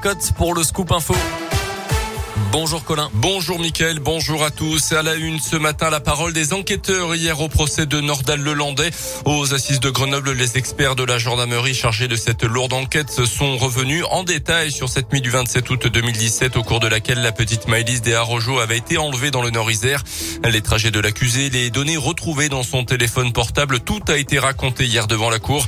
Cote pour le scoop info. Bonjour Colin. Bonjour Mickaël, bonjour à tous. À la une ce matin, la parole des enquêteurs hier au procès de Nordal Lelandais. Aux assises de Grenoble, les experts de la gendarmerie chargés de cette lourde enquête sont revenus en détail sur cette nuit du 27 août 2017 au cours de laquelle la petite Maëlys des Arrojo avait été enlevée dans le Nord-Isère. Les trajets de l'accusé, les données retrouvées dans son téléphone portable, tout a été raconté hier devant la cour.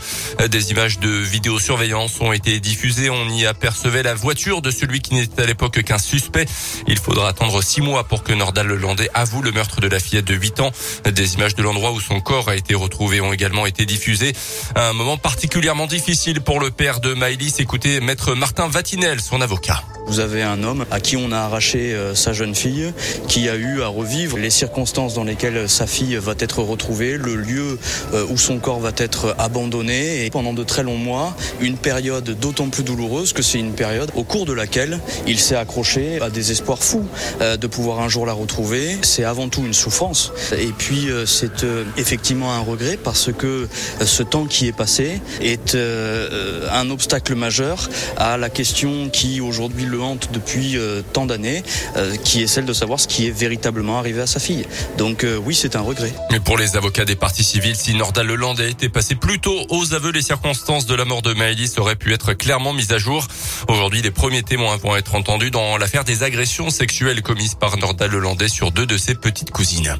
Des images de vidéosurveillance ont été diffusées. On y apercevait la voiture de celui qui n'était à l'époque qu'un suspect. Il faudra attendre six mois pour que Nordal Lelandais avoue le meurtre de la fillette de 8 ans. Des images de l'endroit où son corps a été retrouvé ont également été diffusées. Un moment particulièrement difficile pour le père de Maëlys. Écoutez, maître Martin Vatinel, son avocat. Vous avez un homme à qui on a arraché euh, sa jeune fille, qui a eu à revivre les circonstances dans lesquelles sa fille va être retrouvée, le lieu euh, où son corps va être abandonné, et pendant de très longs mois, une période d'autant plus douloureuse que c'est une période au cours de laquelle il s'est accroché à des espoirs fous euh, de pouvoir un jour la retrouver. C'est avant tout une souffrance, et puis c'est effectivement un regret parce que ce temps qui est passé est un obstacle majeur à la question qui aujourd'hui le depuis euh, tant d'années, euh, qui est celle de savoir ce qui est véritablement arrivé à sa fille. Donc euh, oui, c'est un regret. Mais pour les avocats des parties civiles, si Nordal Leland a été passé plus tôt aux aveux, les circonstances de la mort de Maëlys auraient pu être clairement mises à jour. Aujourd'hui, les premiers témoins vont être entendus dans l'affaire des agressions sexuelles commises par Nordal Lelandais sur deux de ses petites cousines.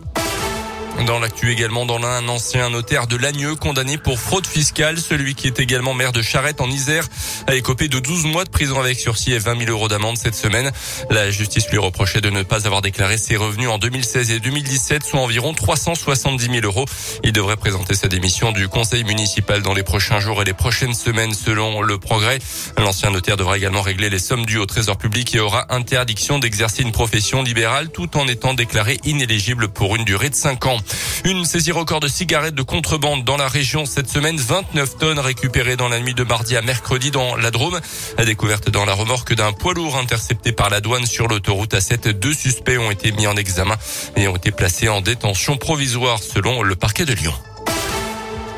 Dans l'actu également, dans l'un, un ancien notaire de Lagneux condamné pour fraude fiscale. Celui qui est également maire de Charette en Isère a écopé de 12 mois de prison avec sursis et 20 000 euros d'amende cette semaine. La justice lui reprochait de ne pas avoir déclaré ses revenus en 2016 et 2017, soit environ 370 000 euros. Il devrait présenter sa démission du conseil municipal dans les prochains jours et les prochaines semaines selon le progrès. L'ancien notaire devra également régler les sommes dues au trésor public et aura interdiction d'exercer une profession libérale tout en étant déclaré inéligible pour une durée de 5 ans. Une saisie record de cigarettes de contrebande dans la région cette semaine. 29 tonnes récupérées dans la nuit de mardi à mercredi dans la Drôme. La découverte dans la remorque d'un poids lourd intercepté par la douane sur l'autoroute A7. Deux suspects ont été mis en examen et ont été placés en détention provisoire selon le parquet de Lyon.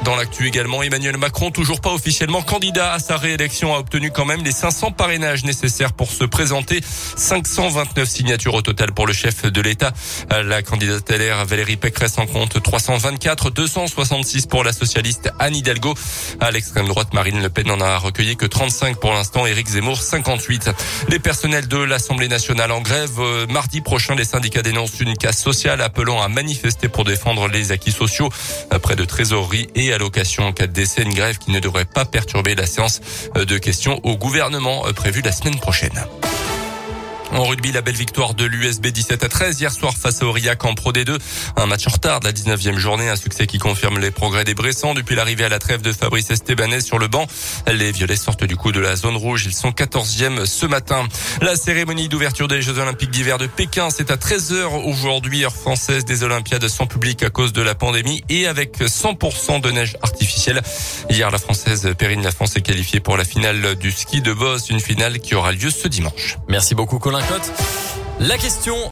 Dans l'actu également, Emmanuel Macron, toujours pas officiellement candidat à sa réélection, a obtenu quand même les 500 parrainages nécessaires pour se présenter. 529 signatures au total pour le chef de l'État. La candidate Valérie Pécresse en compte 324, 266 pour la socialiste Anne Hidalgo. À l'extrême droite, Marine Le Pen n'en a recueilli que 35 pour l'instant. Éric Zemmour, 58. Les personnels de l'Assemblée nationale en grève. Euh, mardi prochain, les syndicats dénoncent une casse sociale appelant à manifester pour défendre les acquis sociaux. Près de trésorerie et allocation en cas de décès, une grève qui ne devrait pas perturber la séance de questions au gouvernement euh, prévue la semaine prochaine. En rugby, la belle victoire de l'USB 17 à 13 hier soir face à Aurillac en Pro D2. Un match en retard de la 19e journée, un succès qui confirme les progrès des Bressans depuis l'arrivée à la trêve de Fabrice Estebanez sur le banc. Les Violets sortent du coup de la zone rouge. Ils sont 14e ce matin. La cérémonie d'ouverture des Jeux Olympiques d'hiver de Pékin, c'est à 13h aujourd'hui, heure française des Olympiades sans public à cause de la pandémie et avec 100% de neige artificielle. Hier, la française Perrine Lafont est qualifiée pour la finale du ski de boss, une finale qui aura lieu ce dimanche. Merci beaucoup Colin. La question